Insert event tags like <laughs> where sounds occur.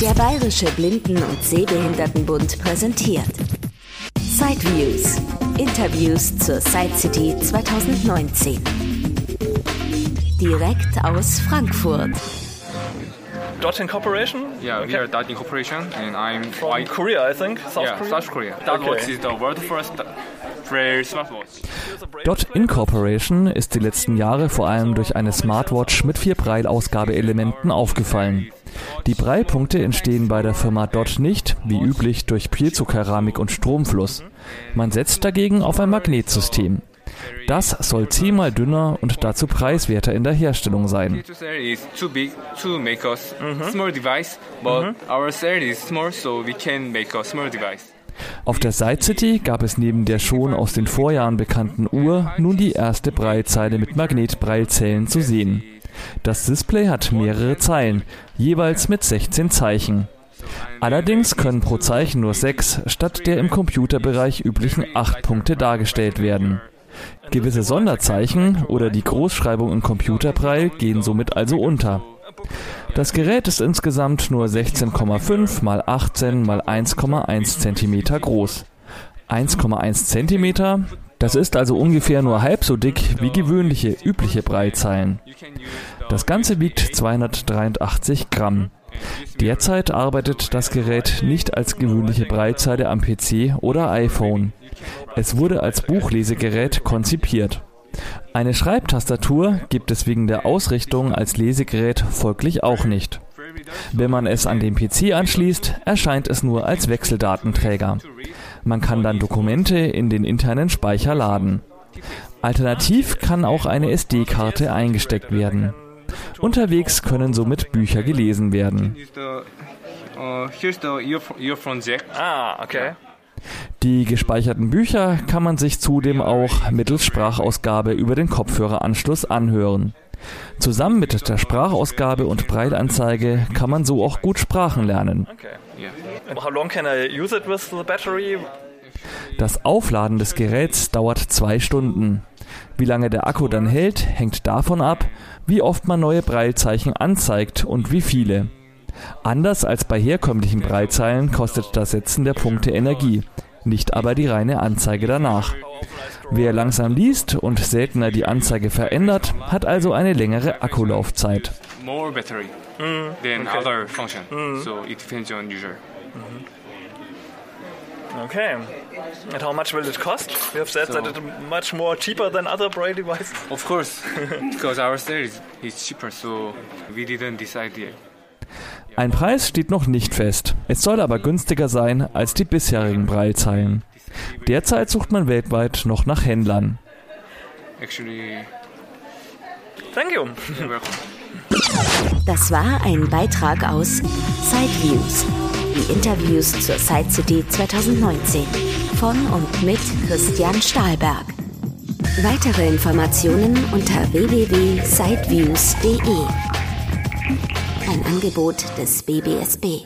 Der Bayerische Blinden- und Sehbehindertenbund präsentiert Sideviews. Interviews zur Side City 2019. Direkt aus Frankfurt. Dot Incorporation? Yeah, we are Dot Incorporation, and I'm From I, Korea, I think. South yeah, Korea. South Korea. That Okay. watch is the world first smartwatch. Dot Incorporation ist die letzten Jahre vor allem durch eine Smartwatch mit vier Braille-Ausgabeelementen aufgefallen. Die Braillepunkte entstehen bei der Firma Dot nicht, wie üblich, durch Piezokeramik und Stromfluss. Man setzt dagegen auf ein Magnetsystem. Das soll zehnmal dünner und dazu preiswerter in der Herstellung sein. Small device. Auf der Side City gab es neben der schon aus den Vorjahren bekannten Uhr nun die erste Braillezeile mit Magnetbreilzellen zu sehen. Das Display hat mehrere Zeilen, jeweils mit 16 Zeichen. Allerdings können pro Zeichen nur sechs statt der im Computerbereich üblichen acht Punkte dargestellt werden. Gewisse Sonderzeichen oder die Großschreibung in Computerbraille gehen somit also unter. Das Gerät ist insgesamt nur 16,5 mal 18 mal 1,1 cm groß. 1,1 cm, das ist also ungefähr nur halb so dick wie gewöhnliche übliche the Das Ganze wiegt 283 Gramm. Derzeit arbeitet das Gerät nicht als gewöhnliche Braillezeile am PC oder iPhone. Es wurde als Buchlesegerät konzipiert. Eine Schreibtastatur gibt es wegen der Ausrichtung als Lesegerät folglich auch nicht. Wenn man es an den PC anschließt, erscheint es nur als Wechseldatenträger. Man kann dann Dokumente in den internen Speicher laden. Alternativ kann auch eine SD-Karte eingesteckt werden. Unterwegs können somit Bücher gelesen werden. Ah, okay. Die gespeicherten Bücher kann man sich zudem auch mittels Sprachausgabe über den Kopfhöreranschluss anhören. Zusammen mit der Sprachausgabe und Breilanzeige kann man so auch gut Sprachen lernen. Okay. How long can I use it with the battery? Das Aufladen des Geräts dauert zwei Stunden. Wie lange der Akku dann hält, hängt davon ab, wie oft man neue Braillezeichen anzeigt und wie viele. Anders als bei herkömmlichen Braillezeilen kostet das Setzen der Punkte Energie, nicht aber die reine Anzeige danach. Wer langsam liest und seltener die Anzeige verändert, hat also eine längere Akkulaufzeit. More battery than other function, so it depends on user. Okay. And how much will it cost? You have said So- that it's much more cheaper than other braille devices. <laughs> Of course, because our is, is cheaper, so we didn't decide yet. Ein Preis steht noch nicht fest. Es soll aber günstiger sein als die bisherigen Braillezeilen. Derzeit sucht man weltweit noch nach Händlern. Actually, Thank you. Das war ein Beitrag aus Sideviews. Die Interviews zur Side City 2019 von und mit Christian Stahlberg. Weitere Informationen unter www.sideviews.de. Ein Angebot des BBSB.